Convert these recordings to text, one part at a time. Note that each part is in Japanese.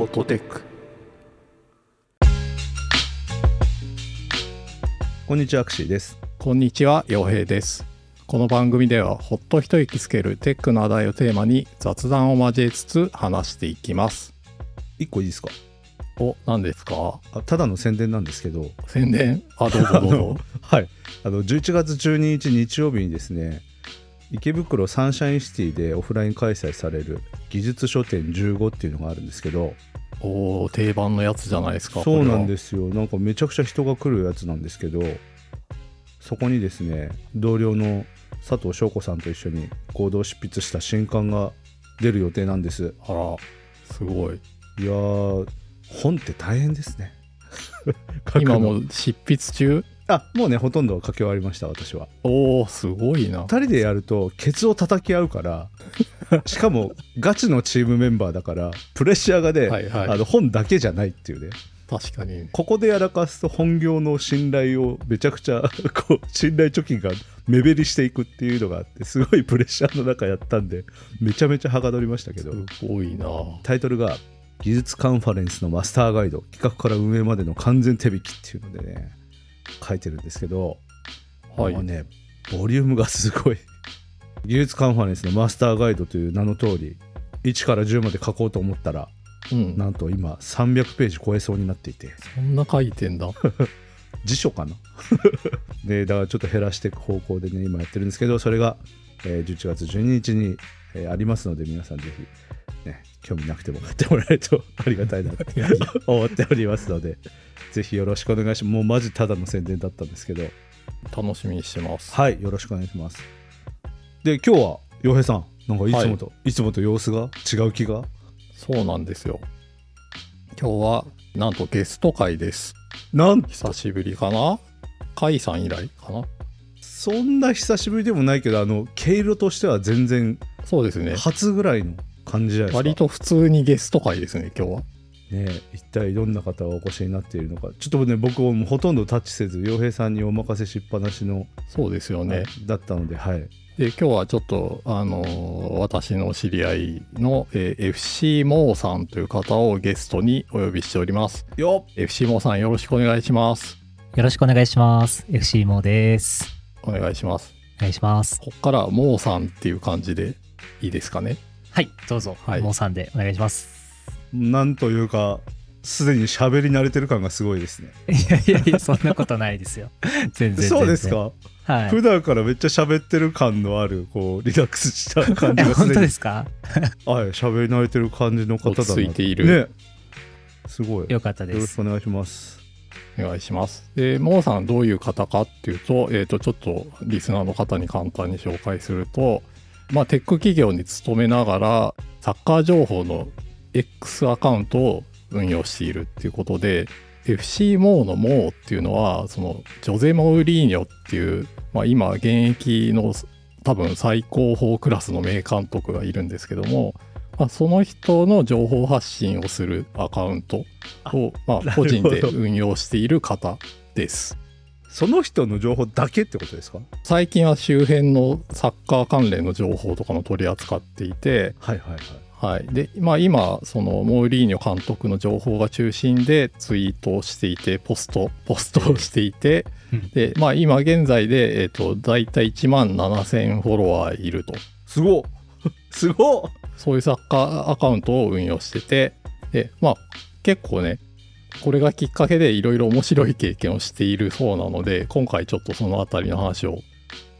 フォトテックこんにちはアクシーです。こんにちは陽平です。この番組ではほっと一息つけるテックの話題をテーマに雑談を交えつつ話していきます。一個いいですか？お何ですか？あただの宣伝なんですけど。宣伝？あどうぞどうぞ。はい。あの11月12日日曜日にですね池袋サンシャインシティでオフライン開催される技術書店15っていうのがあるんですけどおー定番のやつじゃないですかそうなんすですよ。なんかめちゃくちゃ人が来るやつなんですけどそこにですね同僚の佐藤翔子さんと一緒に合同執筆した新刊が出る予定なんです。あらすごい。いやー本って大変ですね。今もう執筆中？あもうねほとんど書き終わりました私は。おーすごいな。2人でやるとケツを叩き合うから しかもガチのチームメンバーだからプレッシャーがね、はいはい。あの本だけじゃないっていうね。確かに。ここでやらかすと本業の信頼をめちゃくちゃ こう信頼貯金が目減りしていくっていうのがあってすごいプレッシャーの中やったんでめちゃめちゃはかどりましたけど。すごいな。タイトルが「技術カンファレンスのマスターガイド企画から運営までの完全手引き」っていうのでね書いてるんですけどはい。もうねボリュームがすごい技術カンファレンスのマスターガイドという名の通り1から10まで書こうと思ったらうん。なんと今300ページ超えそうになっていて。そんな書いてんだ。辞書かな？でだからちょっと減らしていく方向でね今やってるんですけどそれが、えー11月12日に、えーありますので皆さんぜひ、ね、興味なくても買ってもらえると ありがたいなと思っておりますのでぜひよろしくお願いします。もうマジただの宣伝だったんですけど。楽しみにしてます。はいよろしくお願いしますで今日は洋平さんなんかいつもと、い、つもと様子が違う気が？そうなんですよ。今日はなんとゲスト会です。なん久しぶりかな？甲斐さん以来かな？そんな久しぶりでもないけどあの毛色としては全然そうですね。初ぐらいの感じじゃないですか？割と普通にゲスト会ですね今日は。ねえ一体どんな方がお越しになっているのか。ちょっとね僕もほとんどタッチせず洋平さんにお任せしっぱなしの、そうですよね。だったのではいで今日はちょっとあのー私の知り合いの、えー FC モーさんという方をゲストにお呼びしておりますよ FC モーさんよろしくお願いしますよろしくお願いします。FC モです。お願いしますお願いします。こっからはモーさんっていう感じでいいですかね？はい、どうぞ。はいモーさんでお願いします。なんというかすでに喋り慣れてる感がすごいですねいやいやいや、そんなことないですよ。全然。そうですか、はい。普段からめっちゃ喋ってる感のあるこうリラックスした感じがすでに当ですか？はい喋り慣れてる感じの方だな落ち着いているねすごいよよかったですろしく。お願いしますお願いします。で、モーさんどういう方かっていうと、えっ、と、ちょっとリスナーの方に簡単に紹介すると、まあ、テック企業に勤めながら、サッカー情報の X アカウントを運用しているっていうことで、FC モーのモーっていうのは、その、ジョゼ・モウリーニョっていう、まあ、今、現役の多分最高峰クラスの名監督がいるんですけども、まあ、その人の情報発信をするアカウントを、まあ、個人で運用している方です。その人の情報だけってことですか？最近は周辺のサッカー関連の情報とかも取り扱っていて、はいはいはいはい。で、まあ今、そのモーリーニョ監督の情報が中心でツイートをしていて、ポスト、ポストをしていてうん、で、まあ今現在で、えっ、と、だいたい1万7000フォロワーいると。すごっ すごっそういうサッカーアカウントを運用してて、で、まあ結構ね、これがきっかけでいろいろ面白い経験をしているそうなので、今回ちょっとそのあたりの話を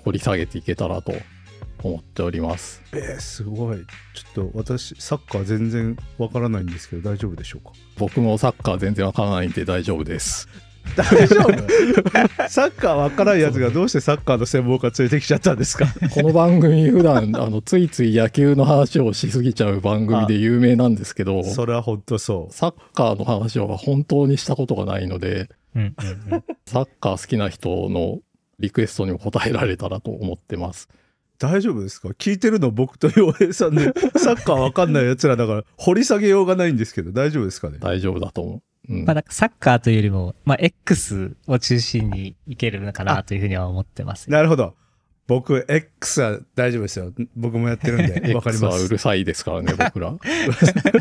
掘り下げていけたらと思っております。えー、すごいちょっと私サッカー全然わからないんですけど大丈夫でしょうか？僕もサッカー全然わからないんで大丈夫です。大丈夫？サッカーわからんやつがどうしてサッカーの専門家連れてきちゃったんですか？この番組普段あのついつい野球の話をしすぎちゃう番組で有名なんですけど、それは本当そうサッカーの話は本当にしたことがないので、うんうんうん。サッカー好きな人のリクエストにも答えられたらと思ってます。大丈夫ですか？聞いてるの僕と洋平さんで サッカーわかんないやつらだから掘り下げようがないんですけど大丈夫ですかね？大丈夫だと思う。うん。まあなんかサッカーというよりも、まあ X を中心にいけるのかなというふうには思ってます。なるほど。僕 X は大丈夫ですよ。僕もやってるんで わかり X ます。はうるさいですからね、僕ら。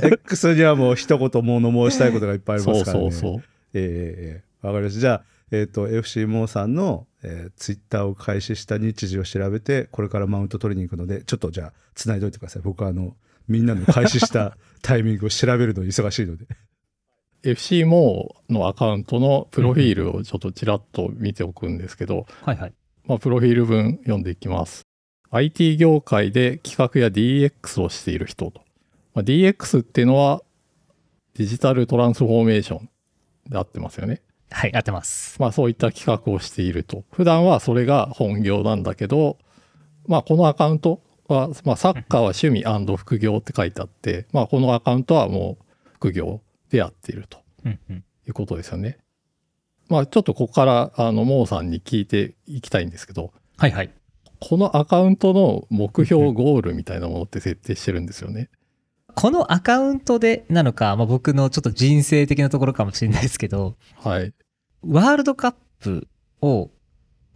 X にはもう一言物申したいことがいっぱいありまそうすからね。そうそう。ええええ。わかりました。じゃあ、えっと FC モーさんの、えー、ツイッターを開始した日時を調べてこれからマウント取りに行くのでちょっとじゃあ繋いどいてください僕はあのみんなの開始した タイミングを調べるの忙しいので FC モーのアカウントのプロフィールをちょっとちらっと見ておくんですけど、はいはい。まあ、プロフィール文読んでいきます。IT 業界で企画や DX をしている人と。まあ、DX っていうのはデジタルトランスフォーメーションで合ってますよね。はい、合ってます。まあそういった企画をしていると。普段はそれが本業なんだけど、まあこのアカウントは、まあサッカーは趣味副業って書いてあって、まあこのアカウントはもう副業でやっていると。いうことですよね。まあちょっとここからあのモーさんに聞いていきたいんですけど、はいはい。このアカウントの目標ゴールみたいなものって設定してるんですよね。このアカウントでなのか、まあ、僕のちょっと人生的なところかもしれないですけど、はい。ワールドカップを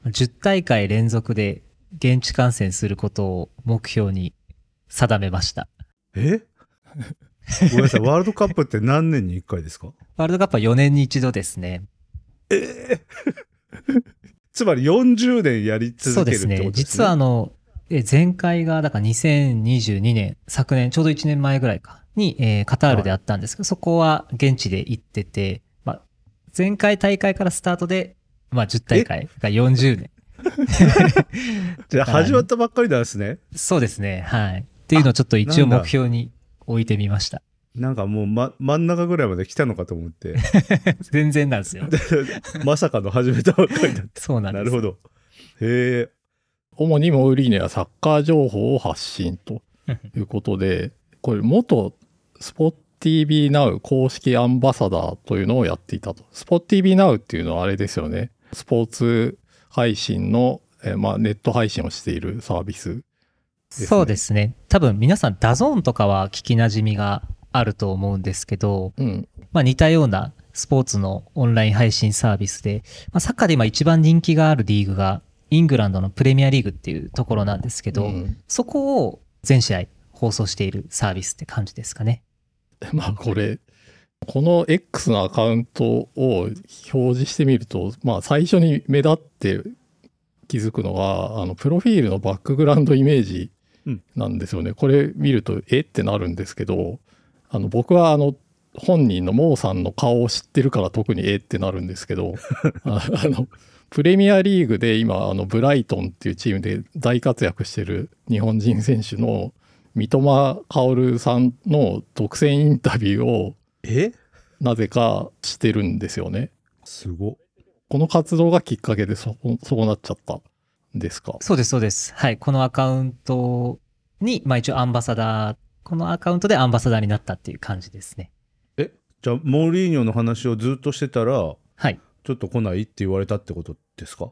10大会連続で現地観戦することを目標に定めました。え？ごめんなさいワールドカップって何年に1回ですか？ワールドカップは4年に一度ですね。つまり40年やりそう続けるってことですねですね。実はあの、え前回が、だから2022年、昨年、ちょうど1年前ぐらいか、に、えーカタールであったんですけど、そこは現地で行ってて、まあ、前回大会からスタートで、まあ10大会が40年。じゃあ始まったばっかりなんですねそうですね。はい。っていうのをちょっと一応目標に置いてみました。なんかもう、ま、真ん中ぐらいまで来たのかと思って 全然なんですよ。まさかの始めたばっかりだっそうなんです。たなるほどへえ主にモーリーネはサッカー情報を発信ということで、これ元スポット TV Now 公式アンバサダーというのをやっていたと。スポット TV Now っていうのはあれですよね。スポーツ配信の、えーまあ、ネット配信をしているサービス。ねそうですね。多分皆さんダゾーンとかは聞き馴染みがあると思うんですけど、うん。まあ似たようなスポーツのオンライン配信サービスで、まあ、サッカーで今一番人気があるリーグがイングランドのプレミアリーグっていうところなんですけど、うんそこを全試合放送しているサービスって感じですかね。まあこれ、この X のアカウントを表示してみると、まあ最初に目立って気づくのが、あの、プロフィールのバックグラウンドイメージなんですよね。これ見ると、えってなるんですけど、あの、僕はあの、本人のモーさんの顔を知ってるから特にえってなるんですけど、あ あの、プレミアリーグで今、あの、ブライトンっていうチームで大活躍してる日本人選手の三笘薫さんの独占インタビューをえ？なぜかしてるんですよね。すごこの活動がきっかけでそそうなっちゃったんですか？そうです、そうです。はい。このアカウントに、まあ一応アンバサダー、このアカウントでアンバサダーになったっていう感じですね。じゃあモーリーニョの話をずっとしてたらはい。ちょっと来ないって言われたってことですか？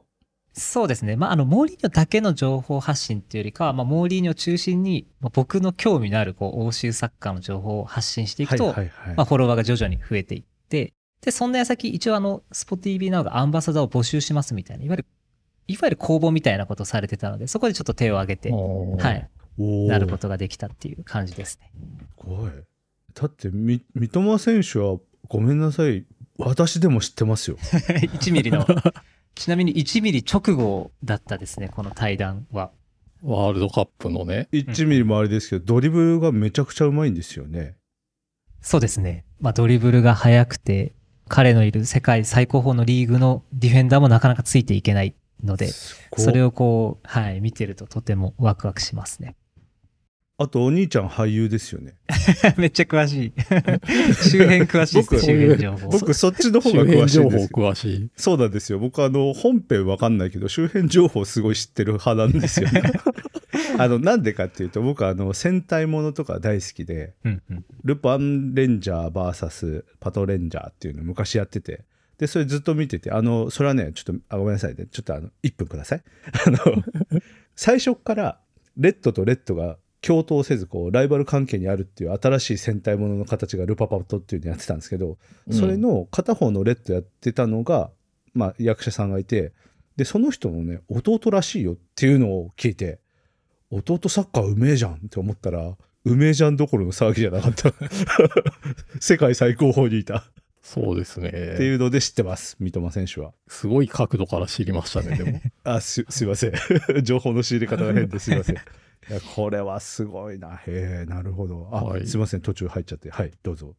そうですね。まあ、あの、モーリーニョだけの情報発信っていうよりかは、まあ、モーリーニョを中心に、まあ、僕の興味のある、こう、欧州サッカーの情報を発信していくと、はいはいはい、まあ、フォロワーが徐々に増えていって、で、そんな矢先、一応あの、スポ TV などがアンバサダーを募集しますみたいな、いわゆる、いわゆる公募みたいなことをされてたので、そこでちょっと手を挙げて、ははい、なることができたっていう感じですね。すごい。だってみ三笘選手はごめんなさい私でも知ってますよ 1ミリの、ちなみに1ミリ直後だったですね、この対談は。ワールドカップのね。1ミリもあれですけどドリブルがめちゃくちゃうまいんですよねそうですね。まあ、ドリブルが速くて、彼のいる世界最高峰のリーグのディフェンダーもなかなかついていけないので、それをこう、はい、見てるととてもワクワクしますね。あとお兄ちゃん俳優ですよね めっちゃ詳しい。周辺詳しいです周辺情報。僕そっちの方が詳しい情報詳しい。そうなんですよ僕あの本編わかんないけど周辺情報すごい知ってる派なんですよね あのなんでかっていうと僕あの戦隊ものとか大好きでうんうん。ルパンレンジャー VS パトレンジャーっていうの昔やっててでそれずっと見ててあのそれはねちょっとあごめんなさいねちょっとあの1分くださいあの最初っからレッドとレッドが共闘せずこうライバル関係にあるっていう新しい戦隊ものの形がルパパトっていうのやってたんですけどそれの片方のレッドやってたのが、まあ、役者さんがいてでその人のね弟らしいよっていうのを聞いて弟サッカーうめえじゃんって思ったらうめえじゃんどころの騒ぎじゃなかった。世界最高峰にいた。そうですね。っていうので知ってます三笘選手は。すごい角度から知りましたね、でも。あすすいません。情報の仕入れ方が変ですいませんこれはすごいな。へえなるほど。あ、はい。すいません途中入っちゃって。はいどうぞ。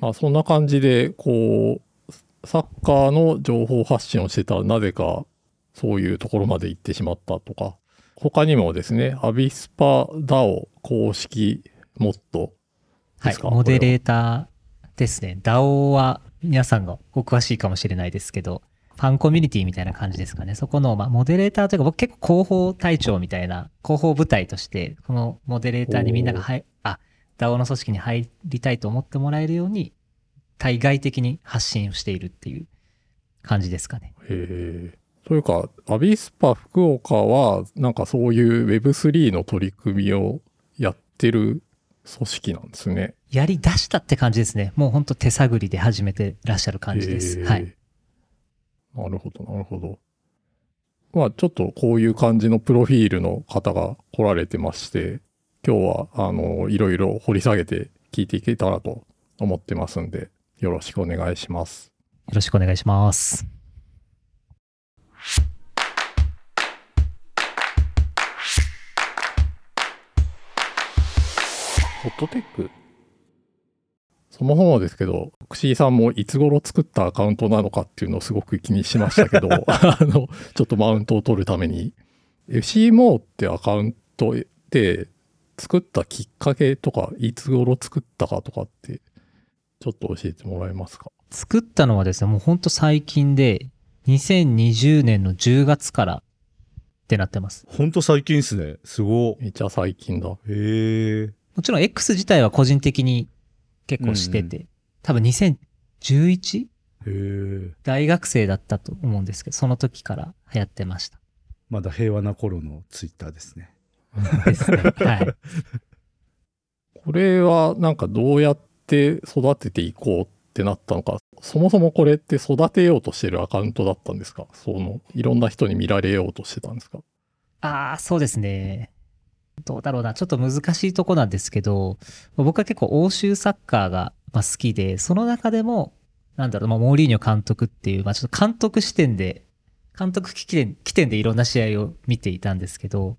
まあ、そんな感じで、こう、サッカーの情報発信をしてたら、なぜかそういうところまで行ってしまったとか、他にもですね、アビスパ DAO 公式モットはいです。か？モデレーターですね。DAO は皆さんがお詳しいかもしれないですけど、ファンコミュニティみたいな感じですかね。そこの、まあ、モデレーターというか、僕結構広報隊長みたいな、広報部隊として、このモデレーターにみんなが入、あ、DAO の組織に入りたいと思ってもらえるように、対外的に発信をしているっていう感じですかね。へえ。というか、アビスパ福岡は、なんかそういう Web3 の取り組みをやってる組織なんですね。やり出したって感じですね。もうほんと手探りで始めてらっしゃる感じです。はい。。なるほど、なるほど。まあ、ちょっとこういう感じのプロフィールの方が来られてまして、今日は、あの、いろいろ掘り下げて聞いていけたらと思ってますんで、よろしくお願いします。よろしくお願いします。ホットテックそもそもですけど、クシーさんもいつ頃作ったアカウントなのかっていうのをすごく気にしましたけど、あの、ちょっとマウントを取るために、FCMO ってアカウントで作ったきっかけとか、いつ頃作ったかとかって、ちょっと教えてもらえますか？作ったのはですね、もうほんと最近で、2020年の10月からってなってます。ほんと最近っすね。すごめっちゃ最近だ。へえもちろん X 自体は個人的に結構してて、多分 2011? へえ大学生だったと思うんですけど、その時から流行ってました。まだ平和な頃のツイッターですねですね。はい。これはなんかどうやって育てていこうってなったのか、そもそもこれって育てようとしてるアカウントだったんですか？その、いろんな人に見られようとしてたんですか？ああ、そうですね。どうだろうな。ちょっと難しいとこなんですけど、僕は結構欧州サッカーがまあ好きで、その中でも、なんだろう、まあ、モーリーニョ監督っていう、まあ、ちょっと監督視点で、監督起点起点でいろんな試合を見ていたんですけど、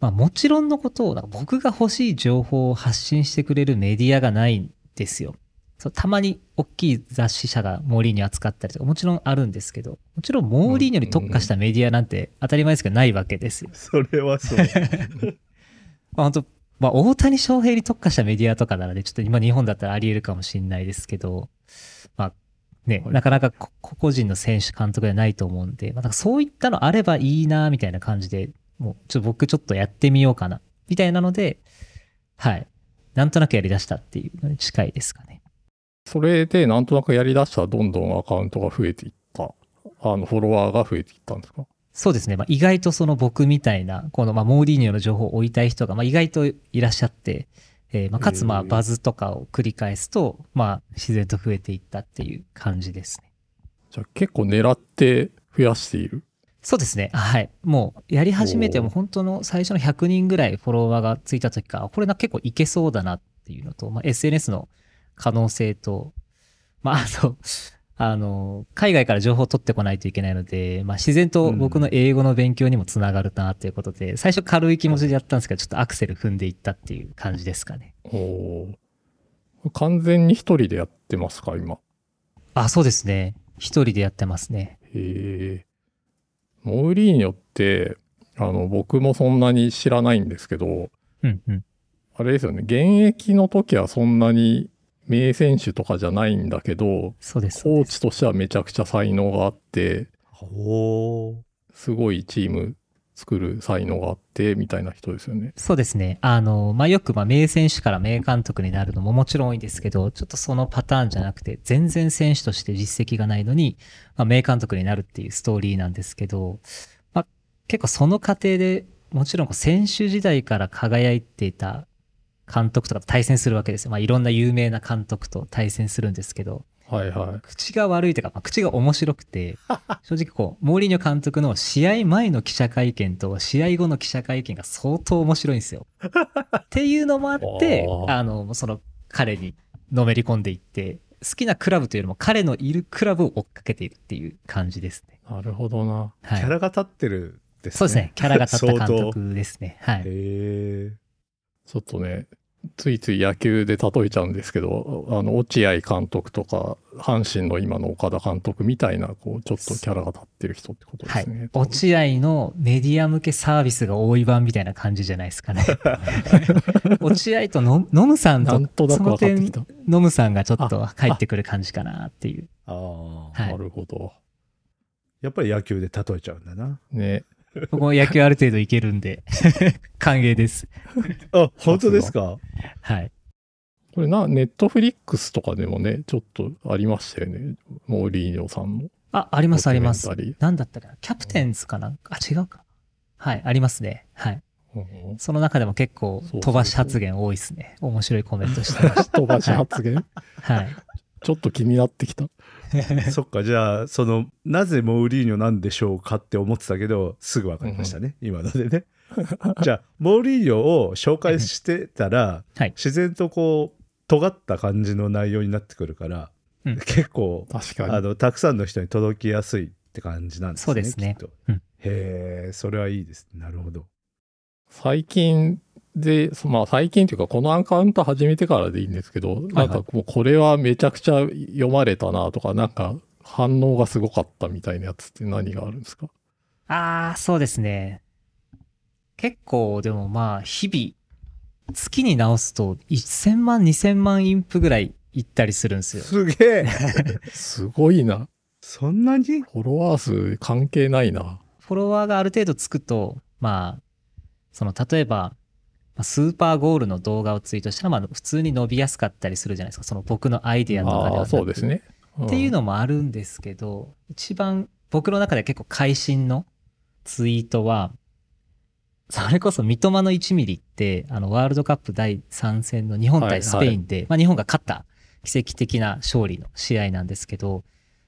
まあ、もちろんのことを、僕が欲しい情報を発信してくれるメディアがないんですよ。そうたまに大きい雑誌社がモーリーニョ扱ったりとか、もちろんあるんですけど、もちろんモーリーニョに特化したメディアなんて当たり前ですけどないわけですよ。それはそう まあ、本当まあ、大谷翔平に特化したメディアとかならね、ちょっと今日本だったらあり得るかもしれないですけど、まあ、ね、なかなかこ個人の選手監督ではないと思うんで、まあ、なんかそういったのあればいいな、みたいな感じで、もう、ちょっと僕ちょっとやってみようかな、みたいなので、はい。なんとなくやり出したっていうのに近いですかね。それでなんとなくやりだしたらどんどんアカウントが増えていった。あの、フォロワーが増えていったんですか？そうですね。まあ、意外とその僕みたいな、このまあモーリーニョの情報を追いたい人がまあ意外といらっしゃって、えーまあかつまあバズとかを繰り返すと、まあ自然と増えていったっていう感じですね。じゃあ結構狙って増やしている？そうですね。はい。もうやり始めても本当の最初の100人ぐらいフォロワーがついた時から、これな結構いけそうだなっていうのと、まあ、SNS の可能性と、まあ、あと、あの、海外から情報を取ってこないといけないので、まあ、自然と僕の英語の勉強にもつながるなということで、最初軽い気持ちでやったんですけど、ちょっとアクセル踏んでいったっていう感じですかね。おー完全に一人でやってますか、今？あ、そうですね。一人でやってますね。へえ。モーリーニョって、あの、僕もそんなに知らないんですけど、うんうん。あれですよね、現役の時はそんなに名選手とかじゃないんだけど、そうです。コーチとしてはめちゃくちゃ才能があって、すごいチーム作る才能があって、みたいな人ですよね。そうですね。あの、まあ、よく、まあ、名選手から名監督になるのももちろん多いんですけど、ちょっとそのパターンじゃなくて、全然選手として実績がないのに、まあ、名監督になるっていうストーリーなんですけど、まあ、結構その過程でもちろん選手時代から輝いていた監督とかと対戦するわけですよ。まあ、いろんな有名な監督と対戦するんですけど、はいはい。口が悪いというか、まあ、口が面白くて、正直こう、モーリーニョ監督の試合前の記者会見と試合後の記者会見が相当面白いんですよ。っていうのもあってあの、その彼にのめり込んでいって、好きなクラブというよりも彼のいるクラブを追っかけているっていう感じですね。なるほどな。はい。キャラが立ってるですね。そうですね。キャラが立った監督ですね。はい。へえ。ちょっとね、ついつい野球で例えちゃうんですけど、あの、落合監督とか、阪神の今の岡田監督みたいな、こう、ちょっとキャラが立ってる人ってことではいすね。。落合のメディア向けサービスが多い版みたいな感じじゃないですかね。落合とのノムさんなんとと、そのなく分かってき点た。、ノムさんがちょっと帰ってくる感じかなっていう。ああ、はいなるほど。やっぱり野球で例えちゃうんだな。ね。ここ野球ある程度いけるんで、歓迎です。あ、本当ですか？はい。これな、ネットフリックスとかでもね、ちょっとありましたよね。モーリーニョさんの。あ、ありますありますなんだったかな？キャプテンズかなあ、違うか。はい、ありますね。はい。うんその中でも結構飛ばし発言多いですね。面白いコメントしてまし 飛ばし発言？た。はい。ちょっと気になってきた。そっか、じゃあ、その、なぜモーリーニョなんでしょうかって思ってたけど、すぐ分かりましたね、今のでね。じゃあ、モーリーニョを紹介してたら、はい自然とこう、尖った感じの内容になってくるから、うん結構、確かに。あの、たくさんの人に届きやすいって感じなんですね。そうですねうんへえ、それはいいです。なるほど。最近で、そまあ最近というかこのアカウント始めてからでいいんですけど、なんかもうこれはめちゃくちゃ読まれたなとか、なんか反応がすごかったみたいなやつって何があるんですか？ああ、そうですね。結構、でもまあ、日々、月に直すと1000万、2000万インプぐらいいったりするんですよ。すげえ すごいな。そんなに？フォロワー数関係ないな。フォロワーがある程度つくと、まあ、その、例えば、まあスーパーゴールの動画をツイートしたら、まあ、普通に伸びやすかったりするじゃないですか。その僕のアイデアとかではなくそうですね。っていうのもあるんですけど、一番僕の中で結構会心のツイートは、それこそ三笘の1ミリって、あの、ワールドカップ第3戦の日本対スペインで、まあ日本が勝った奇跡的な勝利の試合なんですけど、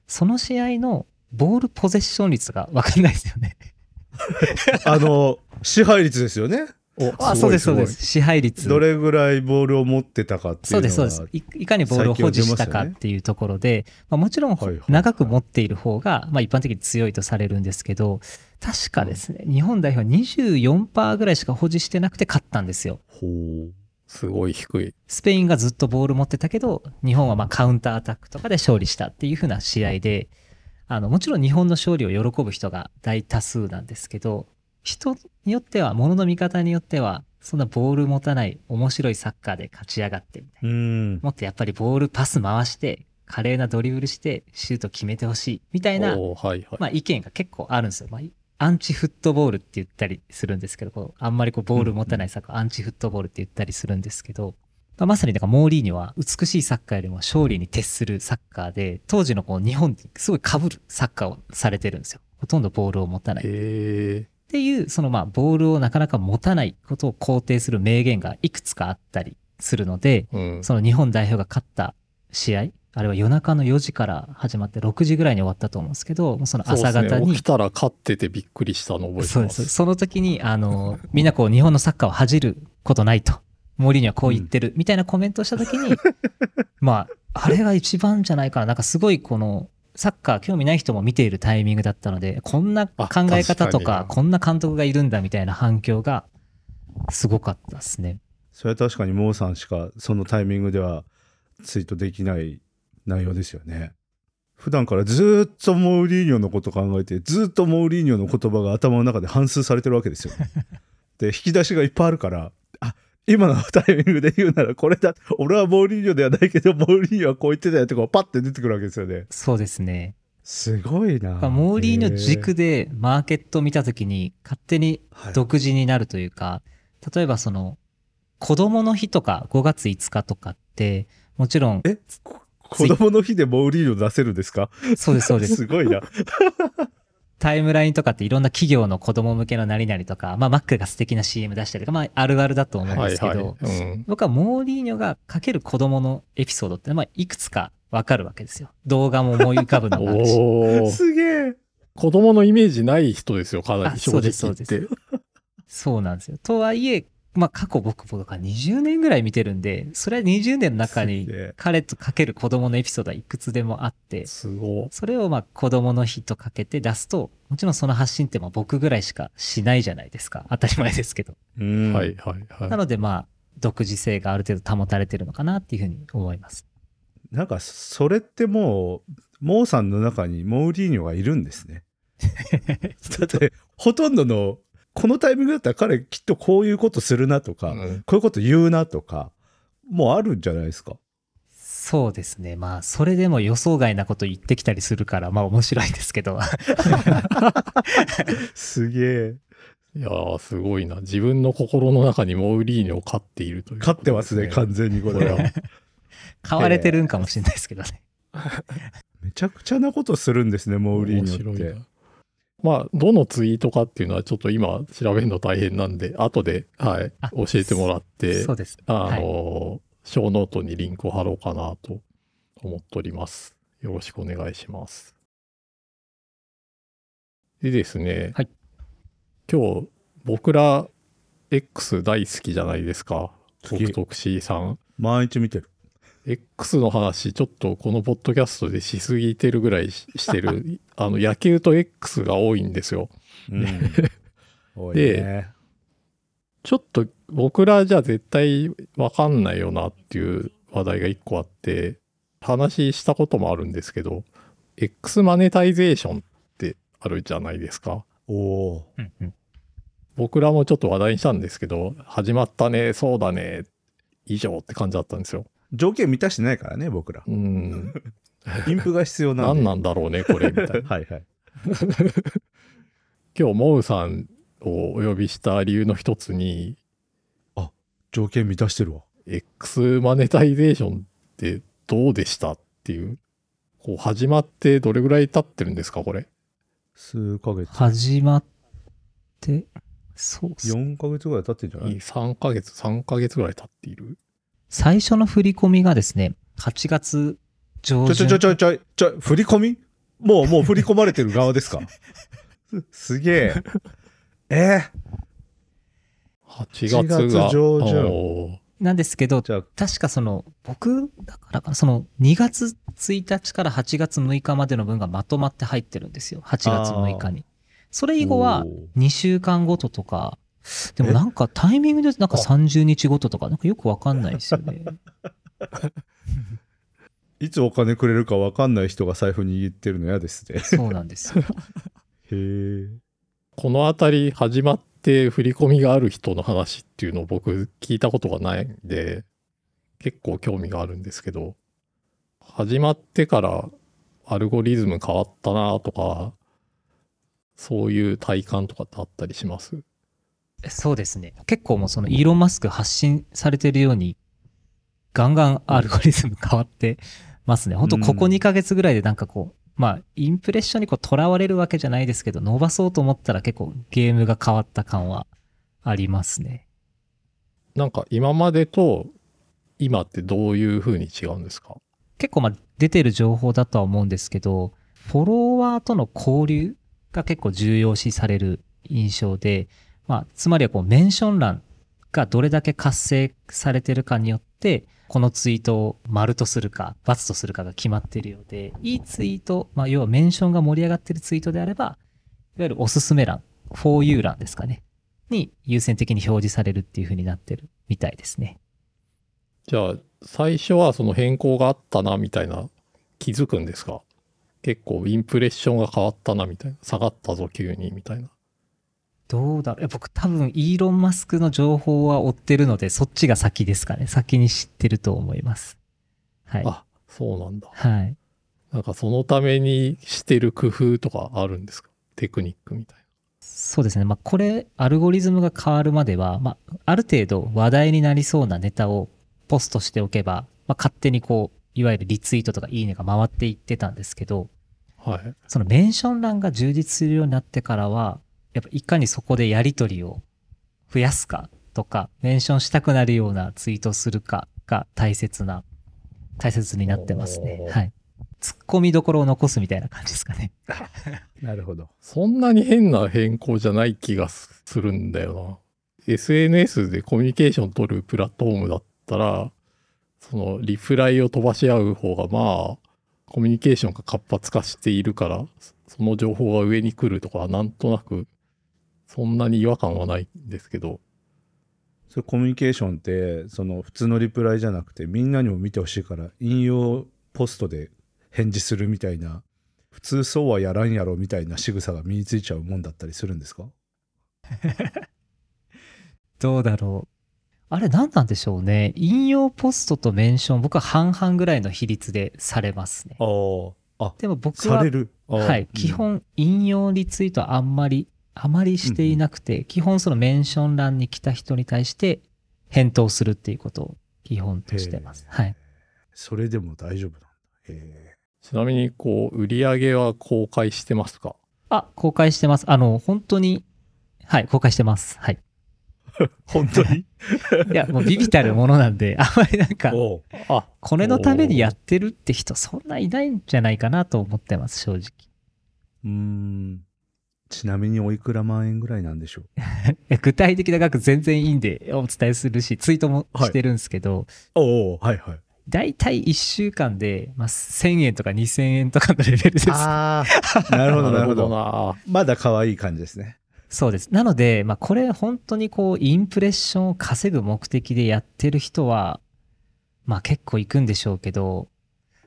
その試合のボールポゼッション率がわかんないですよね。あの、支配率ですよね。おあ、そうです、そうで。す。支配率。どれぐらいボールを持ってたかっていう。そうです、そうです。いいかにボールを保持したかっていうところで、まあ、もちろん長く持っている方が、まあ、一般的に強いとされるんですけど、確かですね、日本代表は24%ぐらいしか保持してなくて勝ったんですよ。ほう。すごい低い。スペインがずっとボール持ってたけど、日本はまあカウンターアタックとかで勝利したっていう風な試合で、あの、もちろん日本の勝利を喜ぶ人が大多数なんですけど、人によっては、物の見方によっては、そんなボール持たない面白いサッカーで勝ち上がってみたいな。うん。もっとやっぱりボールパス回して、華麗なドリブルして、シュート決めてほしい、みたいな、はいはい。まあ意見が結構あるんですよ。まあ、アンチフットボールって言ったりするんですけど、こうあんまりこうボール持たないサッカー、アンチフットボールって言ったりするんですけど、まあ、まさにだからモーリーニョは美しいサッカーよりも勝利に徹するサッカーで、当時のこう日本にすごい被るサッカーをされてるんですよ。ほとんどボールを持たない。っえていう、そのまあボールをなかなか持たないことを肯定する名言がいくつかあったりするので、ー、うん。その日本代表が勝った試合、あれは夜中の4時から始まって6時ぐらいに終わったと思うんですけど、その朝方に、ね、起きたら勝っててびっくりしたの覚えてます。そうです。その時に、あの、みんなこう日本のサッカーを恥じることないと。モーリーニョはこう言ってる、みたいなコメントをした時に、まあ、あれが一番じゃないかな。なんかすごいこの、サッカー興味ない人も見ているタイミングだったので、こんな考え方とか、こんな監督がいるんだみたいな反響がすごかったですね。それは確かにモーさんしかそのタイミングではツイートできない内容ですよね。普段からずーっとモーリーニョのこと考えてずーっとモーリーニョの言葉が頭の中で反芻されてるわけですよ。で引き出しがいっぱいあるからあ今のタイミングで言うならこれだ俺はモーリーニョではないけどモーリーニョはこう言ってたよってこうパッて出てくるわけですよね。そうですね。すごいな。まあモーリーニョへ軸でマーケットを見た時に勝手にはい独自になるというか、例えばその、子供の日とか5月5日とかって、もちろん、え？子供の日でモーリーニョ出せるんですか？そうですそうです。すごいな。タイムラインとかっていろんな企業の子供向けの何々とか、まあマックが素敵な CM 出したりとか、まああるあるだと思うんですけど、はいはい。うん。僕はモーリーニョがかける子供のエピソードって、まあいくつかわかるわけですよ。動画も思い浮かぶのがあるし。おお。すげえ。子供のイメージない人ですよ、かなあり正直そうです言って。そうなんですよ。とはいえ、まあ過去僕僕が20年ぐらい見てるんで、それは20年の中に彼とかける子供のエピソードはいくつでもあって、すごい。それをまあ子供の日とかけて出すと、もちろんその発信ってまあ僕ぐらいしかしないじゃないですか。当たり前ですけど。うんはいはいはい。なのでまあ、独自性がある程度保たれてるのかなっていうふうに思います。なんかそれってもうモーさんの中にモーリーニョがいるんですね。だってほとんどのこのタイミングだったら彼きっとこういうことするなとか、うんこういうこと言うなとかもうあるんじゃないですか？そうですね。まあ、それでも予想外なこと言ってきたりするから、まあ面白いですけど。すげえ。いやー、すごいな。自分の心の中にモーリーニョを飼っているという、飼ってますね、完全にこれは。飼われてるんかもしれないですけどね。めちゃくちゃなことするんですね、モーリーニョって。まあ、どのツイートかっていうのはちょっと今調べるの大変なんで、後で、はい、あ教えてもらってそ、うです。あはいの、ショーノートにリンクを貼ろうかなと思っております。よろしくお願いします。でですね、はい今日僕ら X 大好きじゃないですか。僕とくしーさん。毎日見てる。X の話、ちょっとこのポッドキャストでしすぎてるぐらいししてる、あの、野球と X が多いんですよ。うん、多いね。ちょっと僕らじゃ絶対わかんないよなっていう話題が一個あって、話したこともあるんですけど、X マネタイゼーションってあるじゃないですか。お僕らもちょっと話題にしたんですけど、始まったね、そうだね、以上って感じだったんですよ。条件満たしてないからね、僕ら。うん。インプが必要なんで。何なんだろうね、これ、みたいな。はいはい。今日、モウさんをお呼びした理由の一つに、条件満たしてるわ。X マネタイゼーションってどうでしたっていう、こう始まってどれぐらい経ってるんですか、これ？数ヶ月。始まって、そうっす4ヶ月ぐらい経ってんじゃない？3ヶ月、3ヶ月ぐらい経っている。最初の振り込みがですね、8月上旬。ちょちょちょちょちょ、振り込みもう、もう振り込まれてる側ですかすすげえ。え8月が。8月上旬なんですけど、確かその、僕、だからか、その2月1日から8月6日までの分がまとまって入ってるんですよ。8月6日に。それ以後は2週間ごととか、でもなんかタイミングでなんか30日ごととか、なんかよくわかんないですよね。いつお金くれるか分かんない人が財布握ってるの嫌ですね。そうなんですよ。へえ。このあたり始まって振り込みがある人の話っていうのを僕聞いたことがないんで、結構興味があるんですけど、始まってからアルゴリズム変わったなとか、そういう体感とかってあったりします？そうですね。結構もうそのイーロン・マスク発信されてるように、ガンガンアルゴリズム変わってますね。本当ここうん2ヶ月ぐらいでなんかこう、まあ、インプレッションにこう囚われるわけじゃないですけど、伸ばそうと思ったら結構ゲームが変わった感はありますね。なんか今までと今ってどういう風に違うんですか？結構まあ出てる情報だとは思うんですけど、フォロワーとの交流が結構重要視される印象で、まあ、つまりはこうメンション欄がどれだけ活性されてるかによって、このツイートを丸とするか、×とするかが決まっているようで、いいツイート、まあ、要はメンションが盛り上がってるツイートであれば、いわゆるおすすめ欄、for you 欄ですかね、に優先的に表示されるっていう風になってるみたいですね。じゃあ最初はその変更があったなみたいな気づくんですか？結構インプレッションが変わったなみたいな下がったぞ急にみたいなどうだろう。僕多分イーロン・マスクの情報は追ってるのでそっちが先ですかね。先に知ってると思います。はい。あそうなんだ。はい。なんかそのためにしてる工夫とかあるんですか？テクニックみたいそうですね。まあこれアルゴリズムが変わるまでは、まあ、ある程度話題になりそうなネタをポストしておけば、まあ、勝手にこういわゆるリツイートとかいいねが回っていってたんですけどなはい。そのメンション欄が充実するようになってからは、やっぱいかにそこでやり取りを増やすかとか、メンションしたくなるようなツイートをするかが大切な大切になってますねはい。突っ込みどころを残すみたいな感じですかね。なるほど。そんなに変な変更じゃない気がするんだよな。SNS でコミュニケーション取るプラットフォームだったら、そのリプライを飛ばし合う方がまあ、コミュニケーションが活発化しているから、その情報が上に来るとか、なんとなく、そんなに違和感はないんですけど、それコミュニケーションってその普通のリプライじゃなくてみんなにも見てほしいから引用ポストで返事するみたいな普通そうはやらんやろみたいな仕草が身についちゃうもんだったりするんですか？どうだろう。あれ何なんでしょうね。引用ポストとメンション、僕は半々ぐらいの比率でされますね。ああでも僕はされ、るあーはい、うん基本引用リツイートはあんまり、あまりしていなくて、基本そのメンション欄に来た人に対して返答するっていうことを基本としてます。はい。それでも大丈夫なんだへちなみに、こう、売り上げは公開してますか？あ、公開してます。あの、本当に、はい、公開してます。はい。え 本当に？いや、もうビビたるものなんで、あんまりなんか、あ、これのためにやってるって人そんないないんじゃないかなと思ってます、正直。うーんちなみにおいくら万円ぐらいなんでしょう？具体的な額全然いいんでお伝えするし、ツイートもしてるんですけど、おおはいはいだいたい1週間で、まあ、1000円とか2000円とかのレベルです。ああなるほど なるほどな。まだ可愛い感じですねそうです。なので、まあ、これ本当にこう、インプレッションを稼ぐ目的でやってる人は、まあ結構行くんでしょうけど、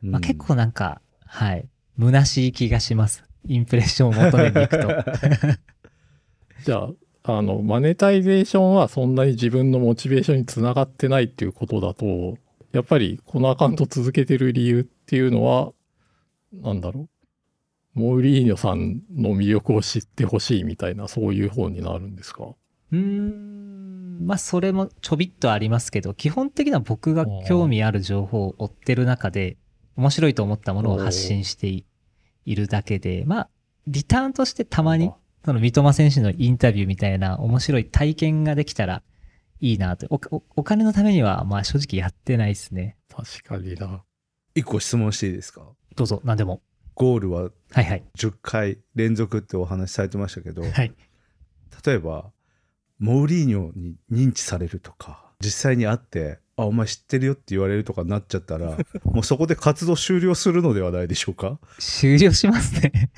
まあ、結構なんか、はい、虚しい気がします。インプレッションを求めに行くと。じゃあ、あの、マネタイゼーションはそんなに自分のモチベーションにつながってないっていうことだと、やっぱりこのアカウント続けてる理由っていうのは、なんだろう。モーリーニョさんの魅力を知ってほしいみたいな、そういう方になるんですか？うーん、まあそれもちょびっとありますけど、基本的には僕が興味ある情報を追ってる中で、面白いと思ったものを発信していいるだけで、まあ、リターンとしてたまに、その三笘選手のインタビューみたいな面白い体験ができたらいいなと。おおお金のためには、まあ正直やってないですね。確かにな。一個質問していいですか？どうぞ、何でも。ゴールははいはい。10回連続ってお話しされてましたけどはい。例えばモーリーニョに認知されるとか実際に会って「あお前知ってるよ」って言われるとかなっちゃったら もうそこで活動終了するのではないでしょうか？終了しますね。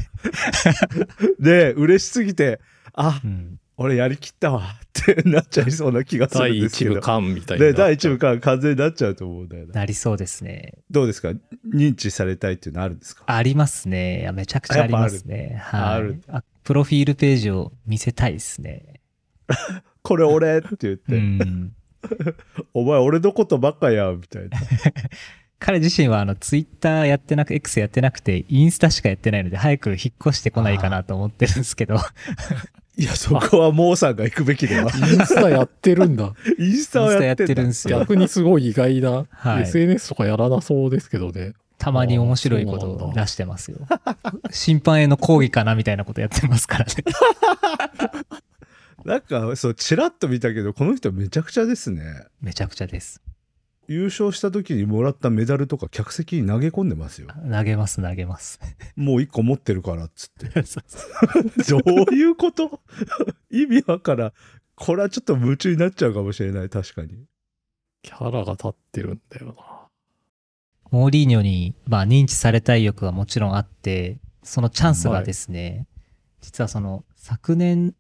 で嬉しすぎて「あうん。俺やりきったわ」ってなっちゃいそうな気がする第一部んですけど間みたいな。で第一部間完全になっちゃうと思うんだよななりそうですね。どうですか？認知されたいっていうのあるんですか？ありますね。めちゃくちゃありますね。はい。あるあプロフィールページを見せたいですね。これ俺って言って、うん。お前俺のことばっかやみたいな 彼自身はあのツイッターやってなく、X やってなくて、インスタしかやってないので、早く引っ越してこないかなと思ってるんですけど、いやそこはモーさんが行くべきではインスタやってるんだ。インスタをやってるんですよ逆にすごい意外な、はい SNS とかやらなそうですけどね。たまに面白いことを出してますよ。審判への抗議かなみたいなことやってますからね。なんかそうチラッと見たけどこの人めちゃくちゃですね。めちゃくちゃです。優勝した時にもらったメダルとか客席に投げ込んでますよ。投げます、投げます。もう一個持ってるからっつって。どういうこと？意味わからん。これはちょっと夢中になっちゃうかもしれない確かに。キャラが立ってるんだよな。モーリーニョに、まあ、認知されたい欲はもちろんあって、そのチャンスがですね、実はその昨年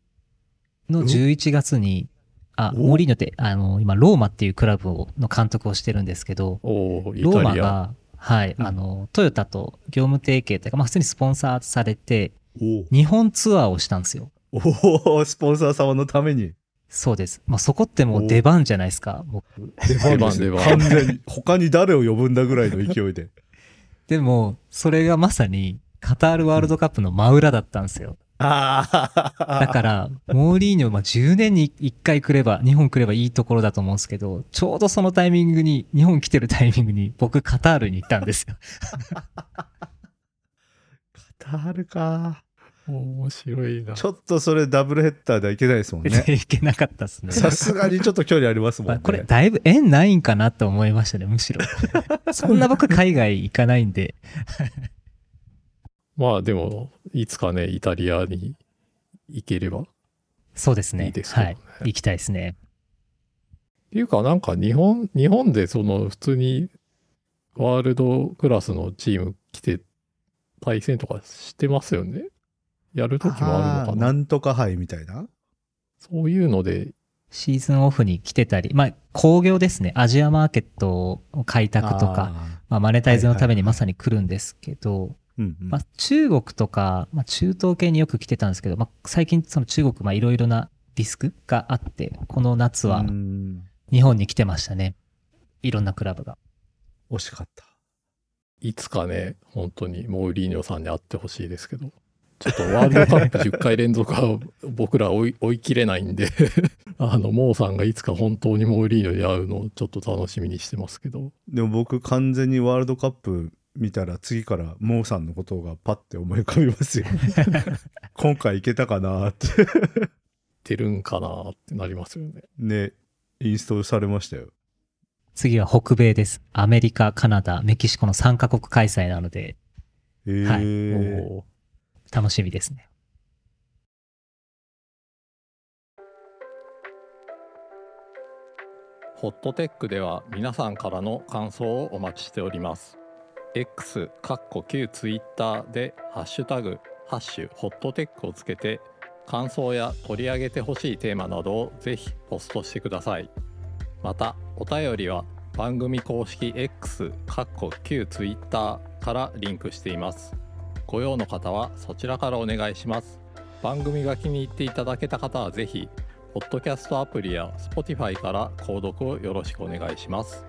の11月に、あ、おモーリーニョって、あの、今、ローマっていうクラブをの監督をしてるんですけど、ロー。マが、はい、うんあの、トヨタと業務提携というか、まあ、普通にスポンサーされて、お日本ツアーをしたんですよ。おおスポンサー様のためにそうです。まあ、そこってもう出番じゃないですか、僕。出番です出番完全に他に誰を呼ぶんだぐらいの勢いで でも、それがまさに、カタールワールドカップの真裏だったんですよ。ああだから、モーリーニョ、まあ、10年に1回来れば、日本来ればいいところだと思うんですけど、ちょうどそのタイミングに、日本来てるタイミングに、僕、カタールに行ったんですよ。カタールか面白いな。ちょっとそれダブルヘッダーではいけないですもんね。いけなかったですね。さすがにちょっと距離ありますもんね。まあこれ、だいぶ縁ないんかなと思いましたね、むしろ。そんな僕海外行かないんで。まあでも、いつかね、イタリアに行ければ。っそうですね。いいですねはい。行きたいですね。ていうか、なんか日本、日本でその普通にワールドクラスのチーム来て対戦とかしてますよね。やる時もあるのかな。なんとか杯みたいな？そういうので、シーズンオフに来てたり、まあ、工業ですね。アジアマーケットを開拓とか、あまあ、マネタイズのためにまさに来るんですけど、ー。うんうんまあ、中国とか、まあ、中東系によく来てたんですけど、まあ、最近その中国、まあ、いろいろなリスクがあって、この夏はうん日本に来てましたね。いろんなクラブが。惜しかった。いつかね、本当にモーリーニョさんに会ってほしいですけど、ちょっとワールドカップ10回連続は僕ら追い追い切れないんで、あの、モーさんがいつか本当にモーリーニョに会うのをちょっと楽しみにしてますけど、でも僕完全にワールドカップ見たら次からモーさんのことがパッて思い浮かびますよ。今回いけたかなって。出るんかなってなりますよね。ね、インストールされましたよ。次は北米です。アメリカ、カナダ、メキシコの3カ国開催なので、えーはい楽しみですね。ホットテックでは皆さんからの感想をお待ちしております。X、かっこ旧 Twitter でハッシュタグ、ハッシュホットテックをつけて感想や取り上げてほしいテーマなどをぜひポストしてください。また、お便りは番組公式 X、かっこ旧 Twitter からリンクしています。ご用の方はそちらからお願いします。番組が気に入っていただけた方はぜひポッドキャストアプリや Spotify から購読をよろしくお願いします。